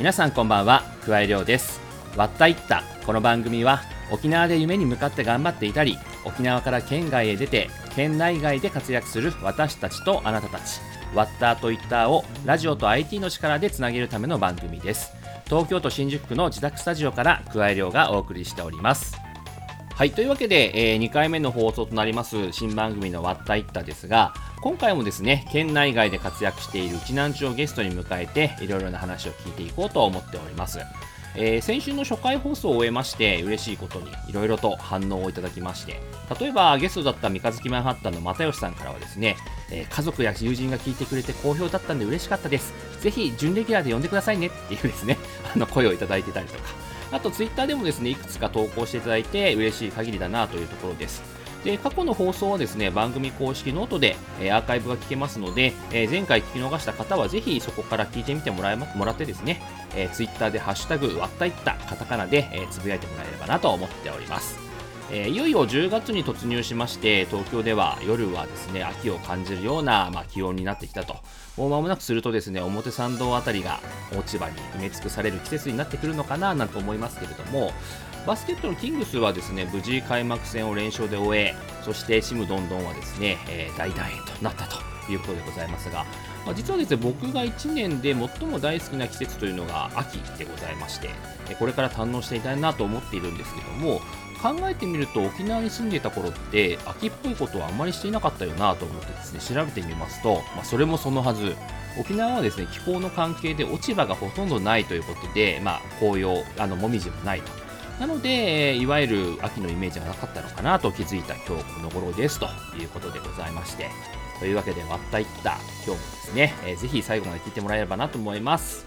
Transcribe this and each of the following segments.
皆さんこんばんは。桑井亮です。わったいった。この番組は沖縄で夢に向かって頑張っていたり沖縄から県外へ出て県内外で活躍する私たちとあなたたち。ワッターとイッターをラジオと IT の力でつなげるための番組です。東京都新宿区の自宅スタジオから桑井亮がお送りしております。はいというわけで、えー、2回目の放送となります新番組の「わったいった」ですが今回もですね県内外で活躍している内南町をゲストに迎えていろいろな話を聞いていこうと思っております。えー、先週の初回放送を終えまして嬉しいことにいろいろと反応をいただきまして例えばゲストだった三日月マンハッタンの又吉さんからはですね、えー、家族や友人が聞いてくれて好評だったんで嬉しかったです。ぜひ準レギュラーで呼んでくださいね。っていうですね あの声をいただいてたりとか。あとツイッターでもですねいくつか投稿していただいて嬉しい限りだなというところです。で過去の放送はですね番組公式ノートで、え、アーカイブが聞けますので、え、前回聞き逃した方はぜひそこから聞いてみてもらえ、ま、もらってですね、えー、ツイッターでハッシュタグ割ったいったカタカナで、え、つぶやいてもらえればなと思っております。え、いよいよ10月に突入しまして東京では夜はですね秋を感じるような、まあ、気温になってきたともう間もなくするとですね表参道あたりが落ち葉に埋め尽くされる季節になってくるのかななんて思いますけれどもバスケットのキングスはですね無事開幕戦を連勝で終えそしてシムどんどんはですね、えー、大団円となったということでございますが、まあ、実はですね僕が1年で最も大好きな季節というのが秋でございましてこれから堪能していたいなと思っているんですけども考えてみると沖縄に住んでいた頃って秋っぽいことはあんまりしていなかったよなと思ってですね調べてみますと、まあ、それもそのはず沖縄はですね気候の関係で落ち葉がほとんどないということで、まあ、紅葉あのもみじもないと。なので、いわゆる秋のイメージはなかったのかなと気づいた今日この頃ですということでございまして、というわけで、割ったいった今日もですね、えー、ぜひ最後まで聞いてもらえればなと思います。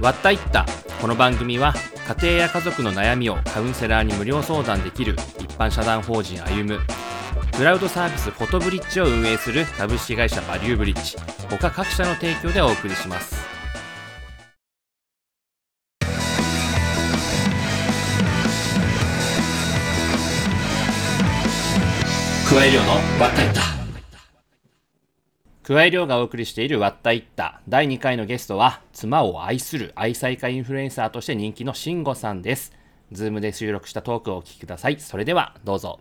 割ったいったこの番組は家庭や家族の悩みをカウンセラーに無料相談できる一般社団法人歩むクラウドサービスフォトブリッジを運営する株式会社バリューブリッジ。他各社の提供でお送りします。加え量のわったいった加え量がお送りしているわったいった第2回のゲストは妻を愛する愛妻家インフルエンサーとして人気の shin5さんです。ズームで収録したトークをお聞きください。それではどうぞ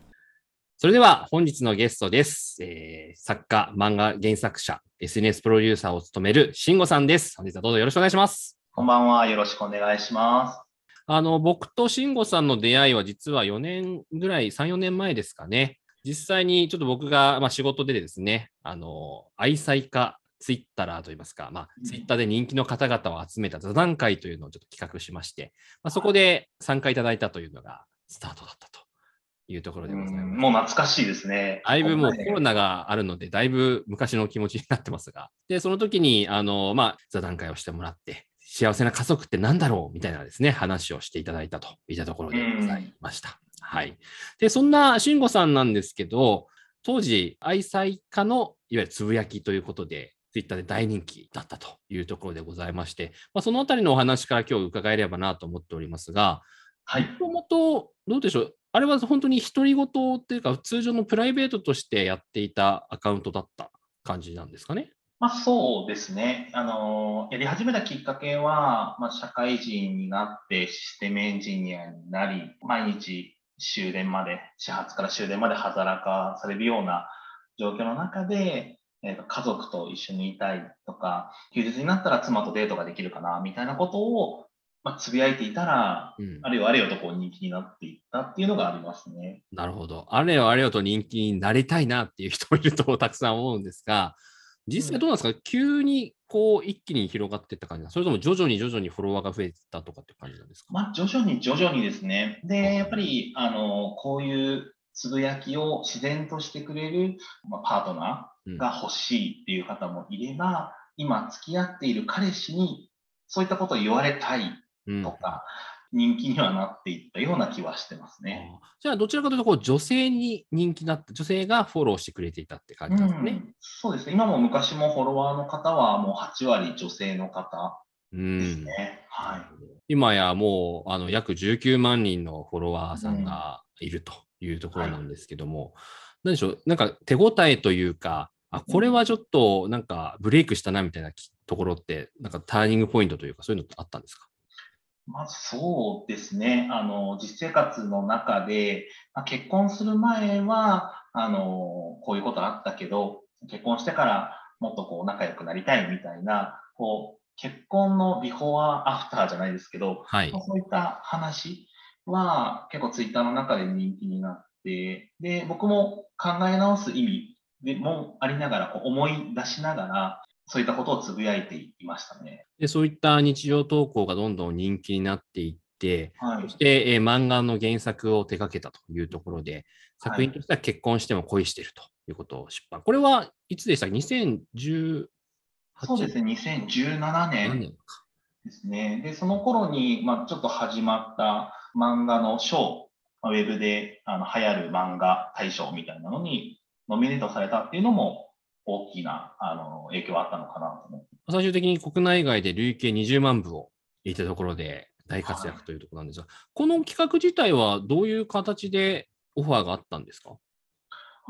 それでは本日のゲストです。えー、作家、漫画原作者、SNS プロデューサーを務める shin5さんです。本日はどうぞよろしくお願いします。こんばんは。よろしくお願いします。あの、僕と shin5さんの出会いは実は4年ぐらい、3、4年前ですかね。実際にちょっと僕が、まあ、仕事でですね、あの、愛妻家ツイッターといいますか、まあ、ツイッターで人気の方々を集めた座談会というのをちょっと企画しまして、まあ、そこで参加いただいたというのがスタートだったというところでございます。もう懐かしいですね。だいぶもうコロナがあるので、だいぶ昔の気持ちになってますが、で、その時に、あの、まあ、座談会をしてもらって、幸せな家族って何だろうみたいなですね、話をしていただいたといったところでございました。はい。で、そんな慎吾さんなんですけど、当時、愛妻家のいわゆるつぶやきということで、ツイッターで大人気だったというところでございまして、まあ、そのあたりのお話から今日伺えればなと思っておりますが、はい。もともと、どうでしょう、あれは本当に独り言っていうか、通常のプライベートとしてやっていたアカウントだった感じなんですかね。まあ、そうですね。あの、やり始めたきっかけは、まあ、社会人になってシステムエンジニアになり、毎日終電まで、始発から終電まで働かされるような状況の中で、えー、と家族と一緒にいたいとか、休日になったら妻とデートができるかな、みたいなことをまあ、つぶやいていたら、うん、あれよあれよとこう人気になっていったっていうのがありますね。なるほど。あれよあれよと人気になりたいなっていう人もいるとたくさん思うんですが、実際どうなんですか、うん、急にこう一気に広がっていった感じなそれとも徐々に徐々にフォロワーが増えたとかっていう感じなんですか、まあ、徐々に徐々にですね。で、やっぱりあのこういうつぶやきを自然としてくれる、まあ、パートナーが欲しいっていう方もいれば、うん、今付き合っている彼氏にそういったことを言われたいとか、人気にはなっていったような気はしてますね。じゃあ、どちらかというとこう、女性に人気だった、女性がフォローしてくれていたって感じですね、うん。そうですね。今も昔もフォロワーの方はもう8割女性の方ですね。はい、今やもうあの約19万人のフォロワーさんがいるというところなんですけども、何でしょう、なんか手応えというか、あ、これはちょっとなんかブレイクしたなみたいなところって、なんかターニングポイントというか、そういうのってあったんですか？まずそうですね。あの、実生活の中で、まあ、結婚する前は、あの、こういうことあったけど、結婚してからもっとこう仲良くなりたいみたいな、こう、結婚のビフォーアフターじゃないですけど、はい、そういった話は結構ツイッターの中で人気になって、で、僕も考え直す意味でもありながら、こう思い出しながら、そういったことをつぶやいていましたね。でそういった日常投稿がどんどん人気になっていって、はい、そして、えー、漫画の原作を手掛けたというところで、作品としては結婚しても恋しているということを出版。はい、これはいつでした？か ?2018 そうですね、2017年ですね。で、その頃に、まあ、ちょっと始まった漫画の賞、ウェブであの流行る漫画大賞みたいなのにノミネートされたっていうのも大きなあの影響はあったのかなと思最終的に国内外で累計20万部を入れたところで大活躍というところなんですが、はい、この企画自体はどういう形でオファーがあったんですか？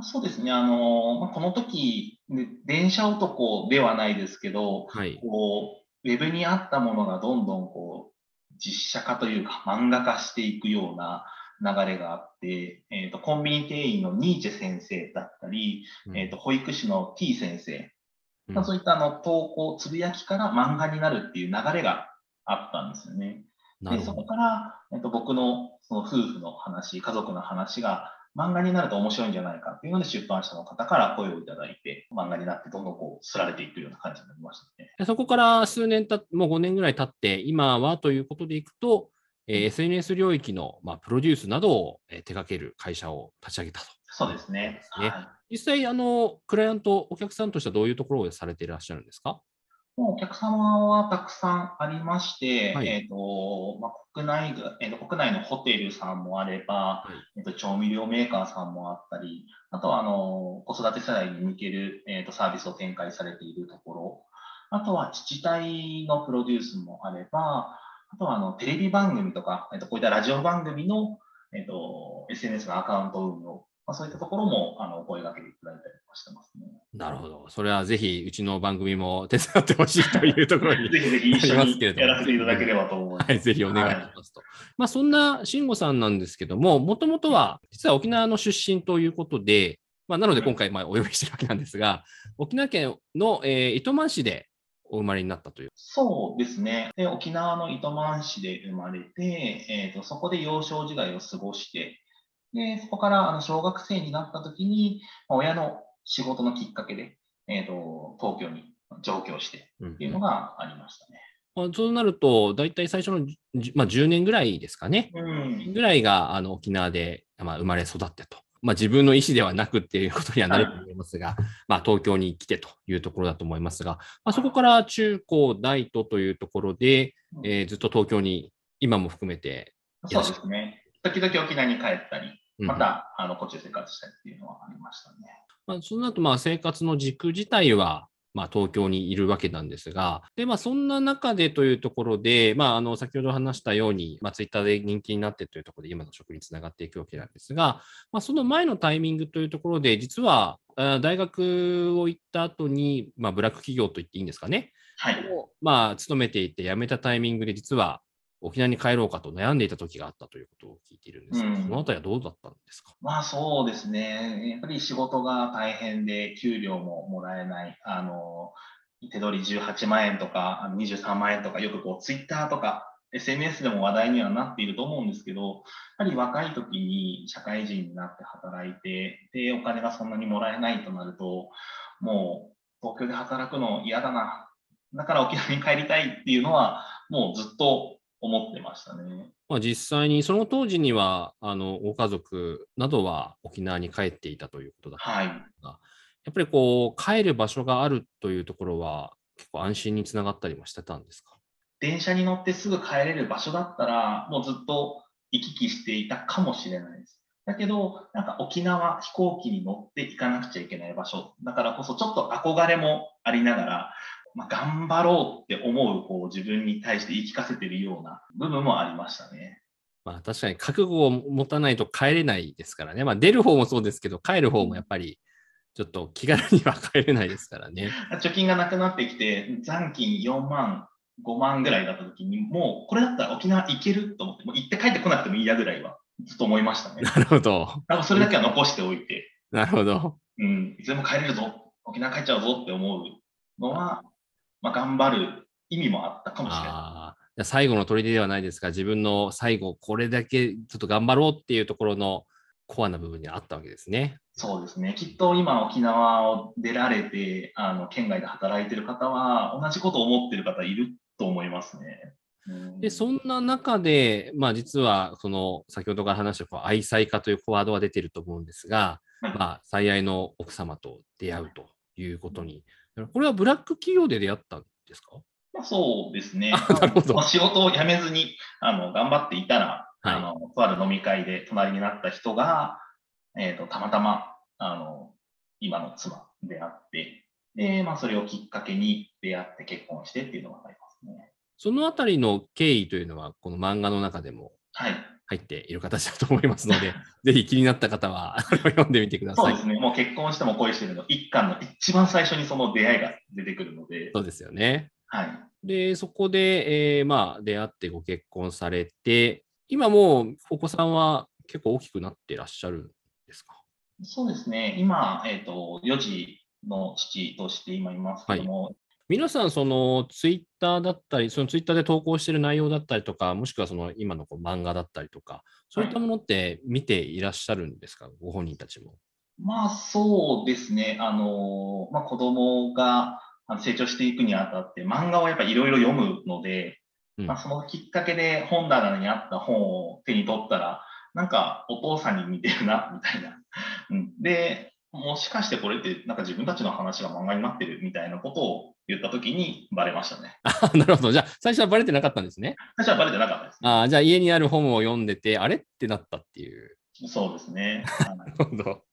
そうですね、あのまあ、この時、電車男ではないですけど、はい、こうウェブにあったものがどんどんこう実写化というか漫画化していくような流れがあって、えーと、コンビニ店員のニーチェ先生だったり、うん、えーと、保育士の T 先生、うん、そういったあの投稿、つぶやきから漫画になるっていう流れがあったんですよね。でそこから、えーと、僕のその夫婦の話、家族の話が漫画になると面白いんじゃないかっていうので出版社の方から声をいただいて、漫画になってどんどんこう、すられていくような感じになりましたね。そこから数年たもう5年ぐらい経って、今はということでいくと、えー、SNS 領域の、まあ、プロデュースなどを、えー、手掛ける会社を立ち上げたと。そうですね。ね。はい、実際、あの、クライアント、お客さんとしてはどういうところをされていらっしゃるんですか？もうお客様はたくさんありまして、はい、えっ、ー、と、まあ、国内、えーと、国内のホテルさんもあれば、はい、えーと、調味料メーカーさんもあったり、あとはあの子育て世代に向ける、えーと、サービスを展開されているところ、あとは自治体のプロデュースもあれば、あとはあのテレビ番組とか、えー、とこういったラジオ番組の、えー、と SNS のアカウント運用まあ、そういったところもあのお声掛けていただいたりしてますね。なるほど。それはぜひ、うちの番組も手伝ってほしいというところに ぜひぜひ一緒にやらせていただければと思います。はい、ぜひお願いしますと。はい、まあ、そんな慎吾さんなんですけども、もともとは実は沖縄の出身ということで、まあ、なので今回まあお呼びしてるわけなんですが、沖縄県の、えー、糸満市でお生まれになったという。そうですね。で沖縄の糸満市で生まれて、えーと、そこで幼少時代を過ごして、で、そこからあの小学生になった時に、親の仕事のきっかけで、えーと、東京に上京してっていうのがありましたね。うん、そうなると、大体最初の、まあ、10年ぐらいですかね、うん、ぐらいがあの沖縄で、まあ、生まれ育ってと。まあ、自分の意思ではなくっていうことにはなると思いますが、はい、まあ、東京に来てというところだと思いますが、まあ、そこから中高大とというところで、えー、ずっと東京に今も含めてそうですね。時々沖縄に帰ったり、また、あのこっちで生活したりっていうのはありましたね。まあ、その後まあ生活の軸自体は、まあ、東京にいるわけなんですが、でまあ、そんな中でというところで、まあ、あの先ほど話したように、まあ、ツイッターで人気になってというところで、今の職につながっていくわけなんですが、まあ、その前のタイミングというところで、実は大学を行った後に、まあ、ブラック企業と言っていいんですかね、はい、まあ、勤めていて辞めたタイミングで、実は沖縄に帰ろうかと悩んでいた時があったということを聞いているんですが、うん、そのあたりはどうだったんですか？まあそうですね。やっぱり仕事が大変で、給料ももらえない、あの、手取り18万円とか、あの23万円とか、よくこう、ツイッターとか、SNS でも話題にはなっていると思うんですけど、やはり若い時に社会人になって働いて、で、お金がそんなにもらえないとなると、もう東京で働くの嫌だな。だから沖縄に帰りたいっていうのは、もうずっと思ってましたね。まあ、実際にその当時にはあのご家族などは沖縄に帰っていたということだったんですが、はい、やっぱりこう帰る場所があるというところは結構安心につながったりもしてたんですか？電車に乗ってすぐ帰れる場所だったらもうずっと行き来していたかもしれないです。だけど、なんか沖縄飛行機に乗って行かなくちゃいけない場所だからこそちょっと憧れもありながら、まあ、頑張ろうって思うこう自分に対して言い聞かせてるような部分もありましたね。まあ確かに覚悟を持たないと帰れないですからね。まあ出る方もそうですけど、帰る方もやっぱりちょっと気軽には帰れないですからね。貯金がなくなってきて、残金4万、5万ぐらいだった時に、もうこれだったら沖縄行けると思って、もう行って帰ってこなくてもいいやぐらいはずっと思いましたね。なるほど。なんかそれだけは残しておいて、なるほど。うん、いつでも帰れるぞ、沖縄帰っちゃうぞって思うのは、まあ、頑張る意味もあったかもしれない。最後の砦ではないですが、自分の最後、これだけちょっと頑張ろうっていうところのコアな部分にあったわけですね。そうですね。きっと今沖縄を出られて、あの、県外で働いてる方は、同じことを思ってる方いると思いますね。うんで、そんな中で、まあ実は、その、先ほどから話したこう愛妻家というワードが出てると思うんですが、はいまあ、最愛の奥様と出会うということに。これはブラック企業で出会ったんですか？まあ、そうですね。あなるほどまあ仕事を辞めずにあの頑張っていたら、はいあのとある飲み会で隣になった人が、えー、とたまたまあの今の妻であって、でまあ、それをきっかけに出会って結婚してっていうのがありますね。そのあたりの経緯というのは、この漫画の中でもはい。入っている形だと思いますので、ぜひ気になった方は、読んでみてください。そうですね。もう結婚しても恋してるの一巻の一番最初にその出会いが出てくるので、そうですよね。はい。で、そこで、えーまあ、出会ってご結婚されて、今もうお子さんは結構大きくなってらっしゃるんですか？そうですね。今、えっ、と、4児の父として今いますけども、皆さん、そのツイッターだったり、そのツイッターで投稿している内容だったりとか、もしくはその今のこう漫画だったりとか、そういったものって見ていらっしゃるんですか、ご本人たちも。まあそうですね。あの、まあ子供が成長していくにあたって漫画をやっぱりいろいろ読むので、うんまあそのきっかけで本棚にあった本を手に取ったら、なんかお父さんに似てるな、みたいな。うん、で、もしかしてこれってなんか自分たちの話が漫画になってるみたいなことを言ったときにバレましたね。あなるほど。じゃあ、最初はバレてなかったんですね。最初はバレてなかったです、ね。あーじゃあ、家にある本を読んでて、あれってなったっていう。そうですね。はいなるほど。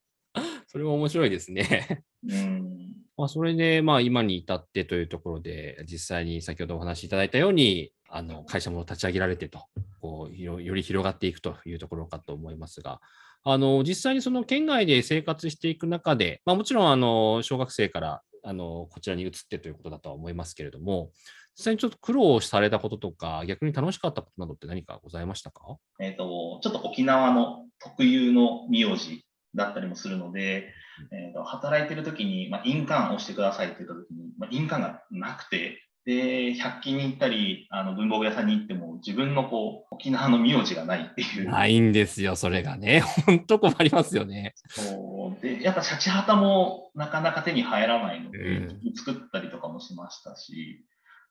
それも面白いですね。うんまあ、それで、まあ、今に至ってというところで、実際に先ほどお話しいただいたように、あの会社も立ち上げられてとこうよ、より広がっていくというところかと思いますが、あの実際にその県外で生活していく中で、まあ、もちろんあの小学生からあのこちらに移ってということだとは思いますけれども、実際にちょっと苦労されたこととか、逆に楽しかったことなどって何かございましたか？えっ、と、ちょっと沖縄の特有の名字だったりもするので、えーと働いてる時に、まあ、印鑑をしてくださいって言った時に、まあ、印鑑がなくて、で、100均に行ったり、あの文房具屋さんに行っても、自分のこう、沖縄の名字がないっていう。ないんですよ、それがね。本当困りますよね。そうで、やっぱシャチハタもなかなか手に入らないので、うん作ったりとかもしましたし、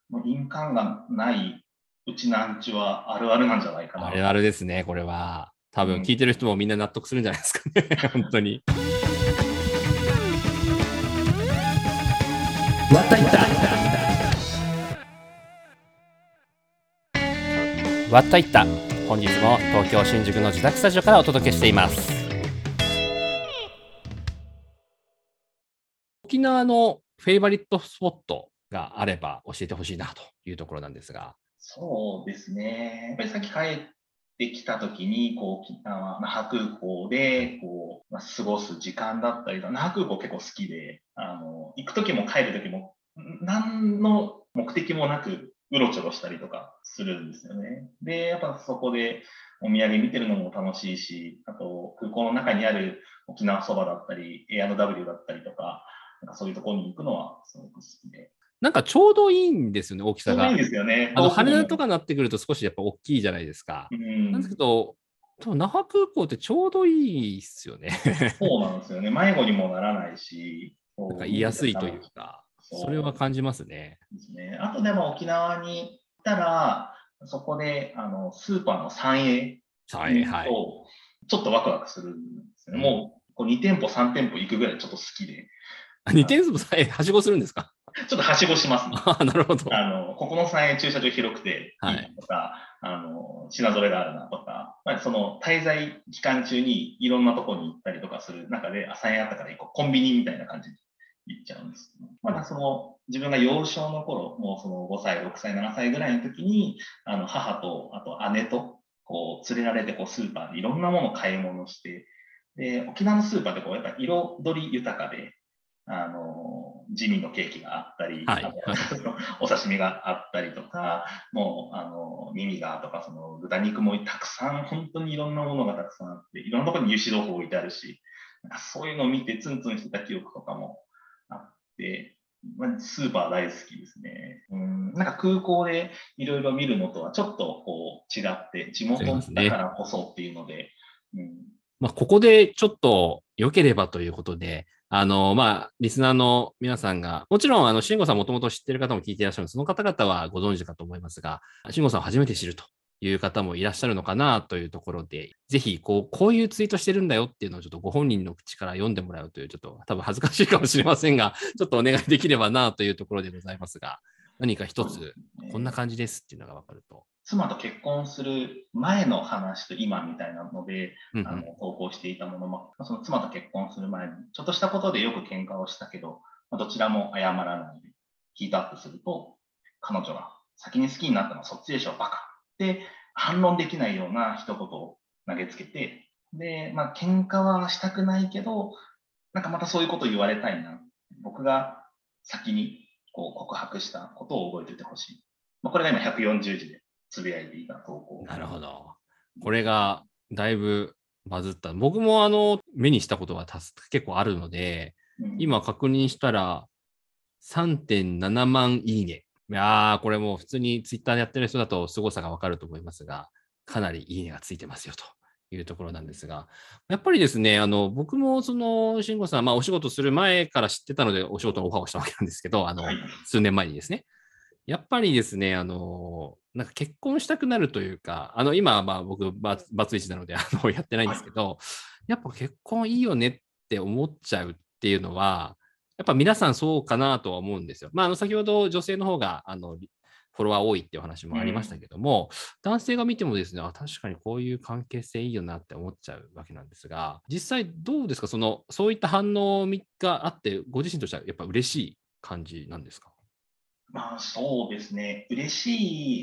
もう印鑑がないうちなんちはあるあるなんじゃないかな。あれあれですね、これは。多うん分聞いてる人もみんな納得するんじゃないですかね、本当に。わったいったわったいった本日も東京新宿の自宅スタジオからお届けしています沖縄のフェイバリットスポットがあれば教えてほしいなというところなんですがそうですね。やっぱりさっき帰ってきたときに、こう、沖縄、那覇空港で、こう、まあ、過ごす時間だったりとか、那覇空港結構好きで、あの、行くときも帰るときも、ん何の目的もなく、うろちょろしたりとかするんですよね。で、やっぱそこでお土産見てるのも楽しいし、あと、空港の中にある沖縄そばだったり、A&W だったりとかそういうところに行くのはすごく好きで。なんかちょうどいいんですよね大きさがいいんですよね。あの羽田とかになってくると少しやっぱ大きいじゃないですか。うんなんですけど、多分那覇空港ってちょうどいいっすよね。そうなんですよね。迷子にもならないし、なんか言いやすいというか、それは感じますね。ですね。あとでも沖縄に行ったら、そこであのスーパーの三栄はいはい。とちょっとワクワクするんですよね。もうこう2店舗、3店舗行くぐらいちょっと好きで、あ2点数さえはしごするんですか？ちょっとはしごしますね。あ あ、なるほど。あの、ここの3円駐車場広くてはいとか、あの、品揃えがあるなとか、まあ、その滞在期間中にいろんなところに行ったりとかする中で、あ、3円あったから行こう、コンビニみたいな感じで行っちゃうんです。まだその、自分が幼少の頃、もうその5歳、6歳、7歳ぐらいの時に、あの、母と、あと姉とこう連れられてこうスーパーでいろんなものを買い物して、で、沖縄のスーパーってこうやっぱ彩り豊かで、あの、地味のケーキがあったり、はい、お刺身があったりとか、もう、あの、耳がとか、その豚肉もたくさん、本当にいろんなものがたくさんあって、いろんなところに油脂豆腐置いてあるし、なんかそういうのを見てツンツンしてた記憶とかもあって、まあ、スーパー大好きですね。うん、なんか空港でいろいろ見るのとはちょっとこう違って、地元だからこそっていうので、うん、まあ、ここでちょっと良ければということで、あの、まあ、リスナーの皆さんが、もちろん、あの、慎吾さんもともと知ってる方も聞いていらっしゃるその方々はご存知かと思いますが、慎吾さんを初めて知るという方もいらっしゃるのかなというところで、ぜひ、こう、こういうツイートしてるんだよっていうのをちょっとご本人の口から読んでもらうという、ちょっと多分恥ずかしいかもしれませんが、ちょっとお願いできればなというところでございますが、何か一つ、こんな感じですっていうのが分かると。妻と結婚する前の話と今みたいなので、うんうん、あの投稿していたものも、その妻と結婚する前に、ちょっとしたことでよく喧嘩をしたけど、どちらも謝らないでヒートアップすると、彼女が先に好きになったのはそっちでしょ、バカって反論できないような一言を投げつけて、で、まあ、喧嘩はしたくないけど、なんかまたそういうことを言われたいな。僕が先にこう告白したことを覚えておいてほしい。まあ、これが今140字でつぶやいていた投稿。なるほど。これがだいぶバズった。僕もあの目にしたことが結構あるので、うん、今確認したら3.7万いいね。いやー、これも普通にツイッターでやってる人だと凄さがわかると思いますが、かなりいいねがついてますよと。いうところなんですが、やっぱりですね、あの僕もその慎吾さん、まあ、お仕事する前から知ってたので、お仕事のオファーをしたわけなんですけど、あの、数年前にですね。やっぱりですね、あの、なんか結婚したくなるというか、あの、今はまあ僕、バツイチなので、あの、やってないんですけど、やっぱ結婚いいよねって思っちゃうっていうのは、やっぱ皆さんそうかなとは思うんですよ。まあ、あの、先ほど女性の方が、あの、フォロワー多いっていう話もありましたけども、うん、男性が見てもですね、あ、確かにこういう関係性いいよなって思っちゃうわけなんですが、実際どうですか？その、そういった反応があって、ご自身としてはやっぱ嬉しい感じなんですか？まあ、そうですね。嬉し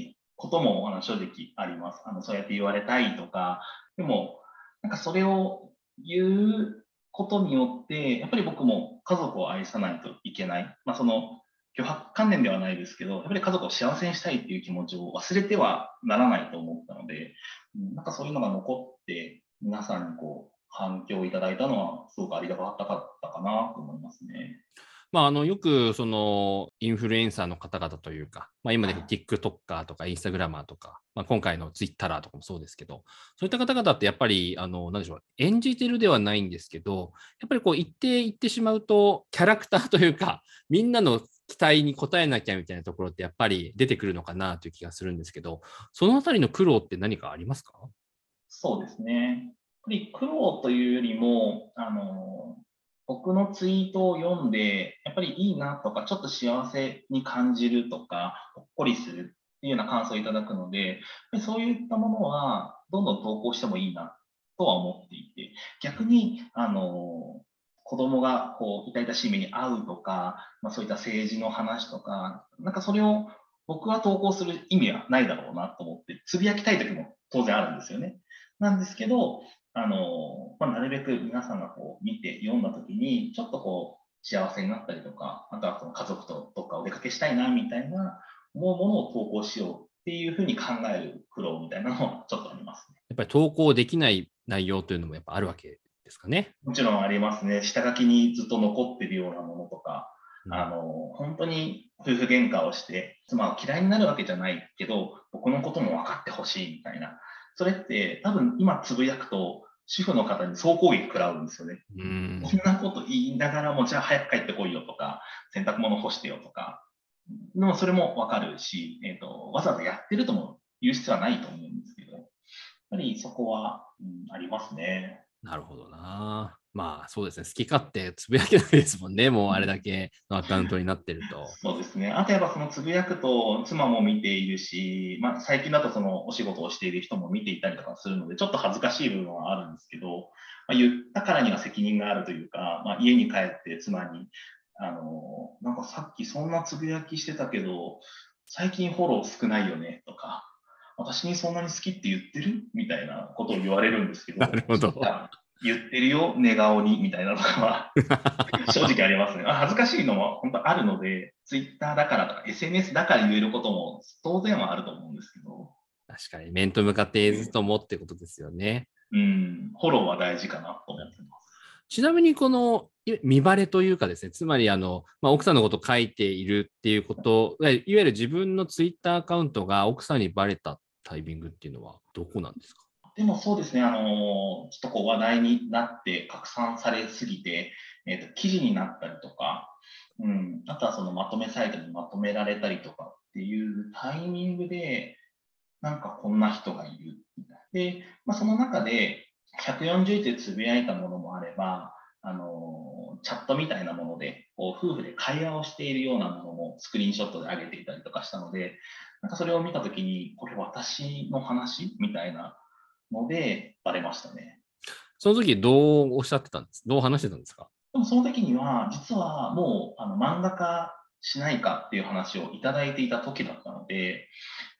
いこともあの正直あります。あのそうやって言われたいとか、でも、なんかそれを言うことによって、やっぱり僕も家族を愛さないといけない。まあ、その脅迫観念ではないですけど、やっぱり家族を幸せにしたいっていう気持ちを忘れてはならないと思ったので、なんかそういうのが残って、皆さんにこう反響をいただいたのは、すごくありがたかったかなと思いますね。まあ、あのよくそのインフルエンサーの方々というか、まあ、今で TikToker とか Instagramer とか、まあ、今回の Twitter とかもそうですけど、そういった方々ってやっぱり、あの、なんでしょう、演じてるではないんですけど、やっぱりこう言って言ってしまうと、キャラクターというか、みんなの期待に応えなきゃみたいなところってやっぱり出てくるのかなという気がするんですけど、そのあたりの苦労って何かありますか？そうですね。やっぱり苦労というよりも、あの、僕のツイートを読んで、やっぱりいいなとか、ちょっと幸せに感じるとか、ほっこりするっていうような感想をいただくので、そういったものはどんどん投稿してもいいなとは思っていて、逆に、あの、子供がこう痛々しい目に遭うとか、まあ、そういった政治の話とか、なんかそれを僕は投稿する意味はないだろうなと思って、つぶやきたい時も当然あるんですよね。なんですけど、あの、まあ、なるべく皆さんがこう見て読んだ時に、ちょっとこう幸せになったりとか、あとはその家族とどっかお出かけしたいなみたいな思うものを投稿しようっていうふうに考える苦労みたいなのもちょっとありますね。やっぱり投稿できない内容というのもやっぱあるわけですかね。もちろんありますね。下書きにずっと残ってるようなものとか、うん、あの、本当に夫婦喧嘩をして、妻を嫌いになるわけじゃないけど、僕のことも分かってほしいみたいな。それって多分今つぶやくと、主婦の方に総攻撃食らうんですよね。うん、こんなこと言いながらも、じゃあ早く帰ってこいよとか、洗濯物干してよとか、でもそれもわかるし、えっ、ー、と、わざわざやってるとも言う必要はないと思うんですけど、やっぱりそこは、うん、ありますね。なるほどな。まあそうですね、好き勝手つぶやけないですもんね、もうあれだけのアカウントになってると。そうですね、あとやっぱそのつぶやくと妻も見ているし、まあ、最近だとそのお仕事をしている人も見ていたりとかするので、ちょっと恥ずかしい部分はあるんですけど、まあ、言ったからには責任があるというか、まあ、家に帰って妻に、あのなんかさっきそんなつぶやきしてたけど、最近フォロー少ないよねとか、私にそんなに好きって言ってる？みたいなことを言われるんですけど、なるほど言ってるよ、寝顔に、みたいなのは 正直ありますね。恥ずかしいのは本当あるので、ツイッターだからとか SNS だから言えることも当然はあると思うんですけど。確かに、面と向かってずっともってことですよね。うん、フォローは大事かなと思ってます。ちなみにこの見バレというかですね、つまりあの、まあ、奥さんのことを書いているっていうこと、いわゆる自分のツイッターアカウントが奥さんにバレたタイミングっていうのはどこなんですか？でもそうですね、あのちょっとこう話題になって拡散されすぎて、えーと、記事になったりとか、うん、あとはそのまとめサイトにまとめられたりとかっていうタイミングで、なんかこんな人がいるみたい。で、まあ、その中で140字でつぶやいたものもあれば、あのチャットみたいなもので、こう夫婦で会話をしているようなものもスクリーンショットで上げていたりとかしたので、なんかそれを見たときに、これ私の話みたいなので、バレましたね。その時どうおっしゃってたんです？どう話してたんですか？でもその時には、実はもうあの漫画家しないかっていう話をいただいていた時だったので、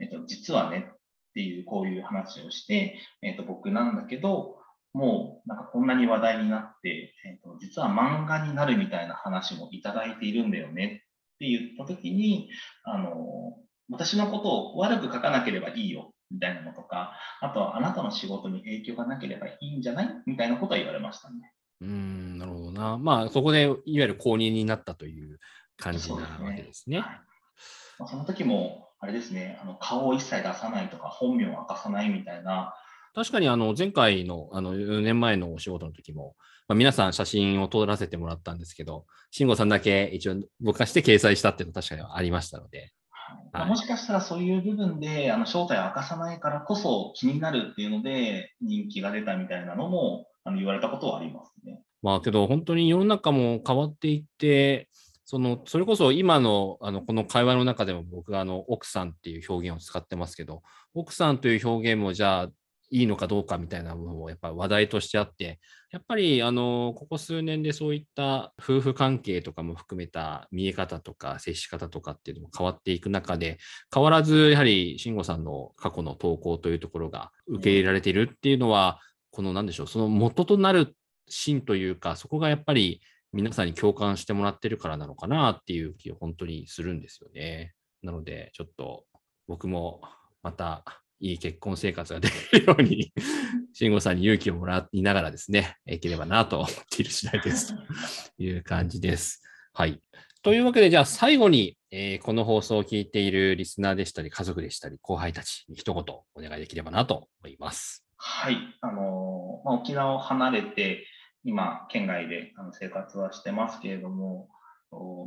えっと、実はねっていう、こういう話をして、えっと、僕なんだけど、もうなんかこんなに話題になって、えっと、実は漫画になるみたいな話もいただいているんだよねって言った時に、あの、私のことを悪く書かなければいいよみたいなのとか、あとはあなたの仕事に影響がなければいいんじゃない？みたいなことは言われましたね。うん、なるほどな。まあ、そこでいわゆる公認になったという感じなわけですね。そ、ねはいの時も、あれですね、あの顔を一切出さないとか、本名を明かさないみたいな。確かにあの前回のあの4年前のお仕事の時も、まあ、皆さん写真を撮らせてもらったんですけど、慎吾さんだけ一応ぼかして掲載したっていうの確かにありましたので、はい、もしかしたらそういう部分であの正体を明かさないからこそ気になるっていうので人気が出たみたいなのもあの言われたことはありますね。まあけど本当に世の中も変わっていって、そのそれこそ今のあのこの会話の中でも僕があの奥さんっていう表現を使ってますけど、奥さんという表現もじゃあいいのかどうかみたいなものもやっぱ話題としてあって、やっぱりあのここ数年でそういった夫婦関係とかも含めた見え方とか接し方とかっていうのも変わっていく中で、変わらずやはり慎吾さんの過去の投稿というところが受け入れられているっていうのは、この何でしょう、その元となる芯というか、そこがやっぱり皆さんに共感してもらってるからなのかなっていう気を本当にするんですよね。なので、ちょっと僕もまたいい結婚生活ができるように、慎吾さんに勇気をもらいながらですね、いければなと思っている次第です。という感じです。はい。というわけで、じゃあ最後に、えー、この放送を聞いているリスナーでしたり、家族でしたり、後輩たちに一言お願いできればなと思います。はい。あのー、まあ、沖縄を離れて、今、県外であの生活はしてますけれども、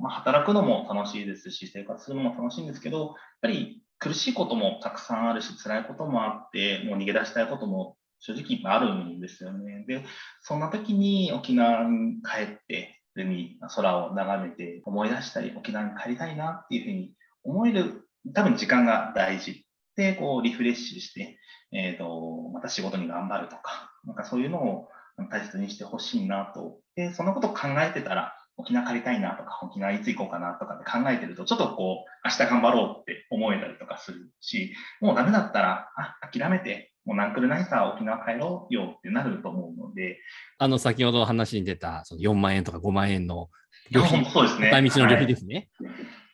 まあ、働くのも楽しいですし、生活するのも楽しいんですけど、やっぱり苦しいこともたくさんあるし、辛いこともあって、もう逃げ出したいことも正直あるんですよね。で、そんな時に沖縄に帰って、海、空を眺めて思い出したり、沖縄に帰りたいなっていうふうに思える、多分時間が大事。で、こうリフレッシュして、えっ、ー、と、また仕事に頑張るとか、なんかそういうのを大切にしてほしいなと。で、そんなこと考えてたら、沖縄帰りたいなとか、沖縄いつ行こうかなとかって考えてると、ちょっとこう、明日頑張ろうって思えたりとかするし、もうダメだったら、あ、諦めて、もうナンクルナイサー沖縄帰ろうよってなると思うので。あの、先ほど話に出た、その4万円とか5万円の旅費、そうですね。片道の旅費ですね、はい、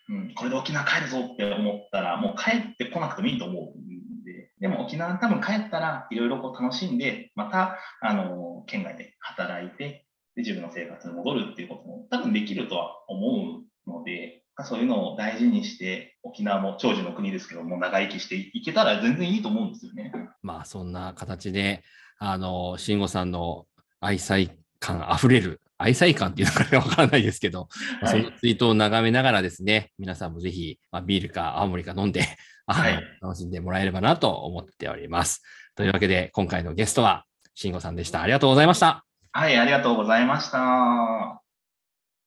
うん。これで沖縄帰るぞって思ったら、もう帰ってこなくてもいいと思うんで、でも沖縄多分帰ったらいろいろこう楽しんで、また、あの、県外で働いて、で自分の生活に戻るっていうことも多分できるとは思うので、そういうのを大事にして、沖縄も長寿の国ですけども、長生きしていけたら全然いいと思うんですよね。まあ、そんな形で、あの、慎吾さんの愛妻感あふれる、愛妻感っていうのかわからないですけど、はい、そのツイートを眺めながらですね、皆さんもぜひ、まあ、ビールか青森か飲んで、はい、楽しんでもらえればなと思っております。というわけで、今回のゲストは、慎吾さんでした。ありがとうございました。はい、ありがとうございました。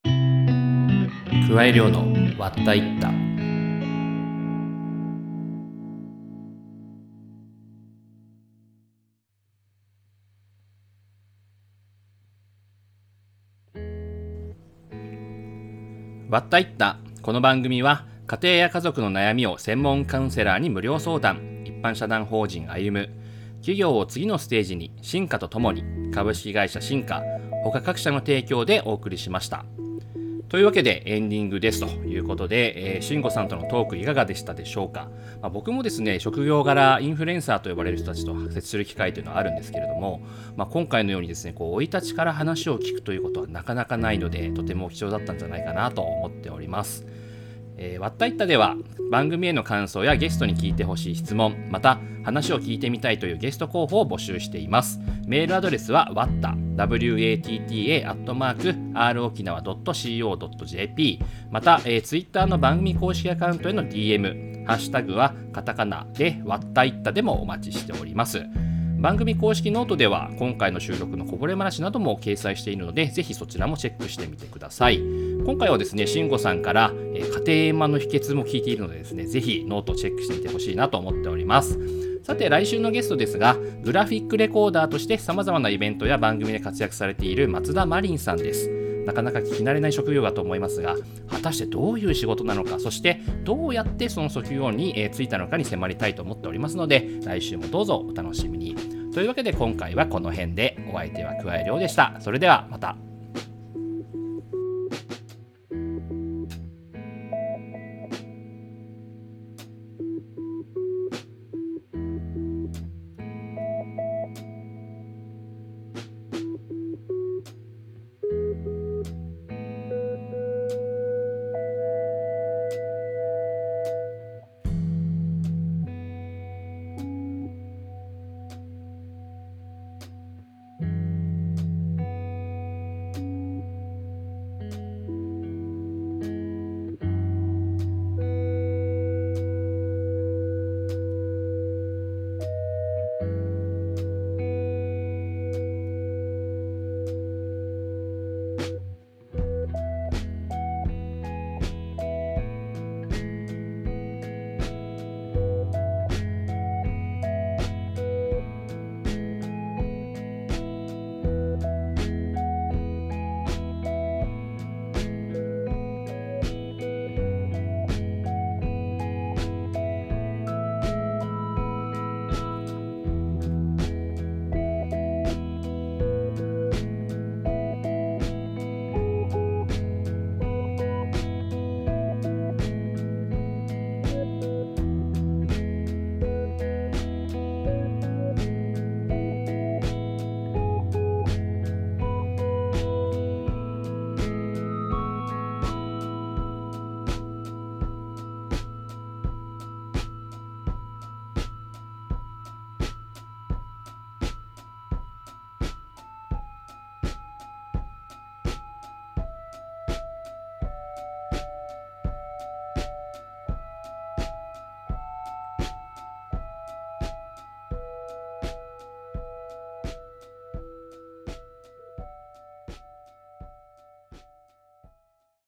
加え量の割ったいった。割ったいったこの番組は家庭や家族の悩みを専門カウンセラーに無料相談一般社団法人歩む企業を次のステージに進化とともに株式会社進化他各社の提供でお送りしましたというわけでエンディングですということで、えー、慎吾さんとのトークいかがでしたでしょうか、まあ、僕もですね職業柄インフルエンサーと呼ばれる人たちと接する機会というのはあるんですけれども、まあ、今回のようにですね生い立ちから話を聞くということはなかなかないのでとても貴重だったんじゃないかなと思っております。えー、わったいったでは番組への感想やゲストに聞いてほしい質問また話を聞いてみたいというゲスト候補を募集しています。メールアドレスはわった watta watta@rokinawa.co.jp また、えー、ツイッターの番組公式アカウントへの DM ハッシュタグはカタカナでわったいったでもお待ちしております。番組公式ノートでは今回の収録のこぼれ話なども掲載しているのでぜひそちらもチェックしてみてください。今回はですね慎吾さんから、え家庭円満の秘訣も聞いているのでですねぜひノートチェックしてみてほしいなと思っております。さて来週のゲストですがグラフィックレコーダーとして様々なイベントや番組で活躍されている松田真凛さんです。なかなか聞き慣れない職業だと思いますが果たしてどういう仕事なのかそしてどうやってその職業に就いたのかに迫りたいと思っておりますので来週もどうぞお楽しみに。というわけで今回はこの辺でお相手は桑井亮でした。それではまた。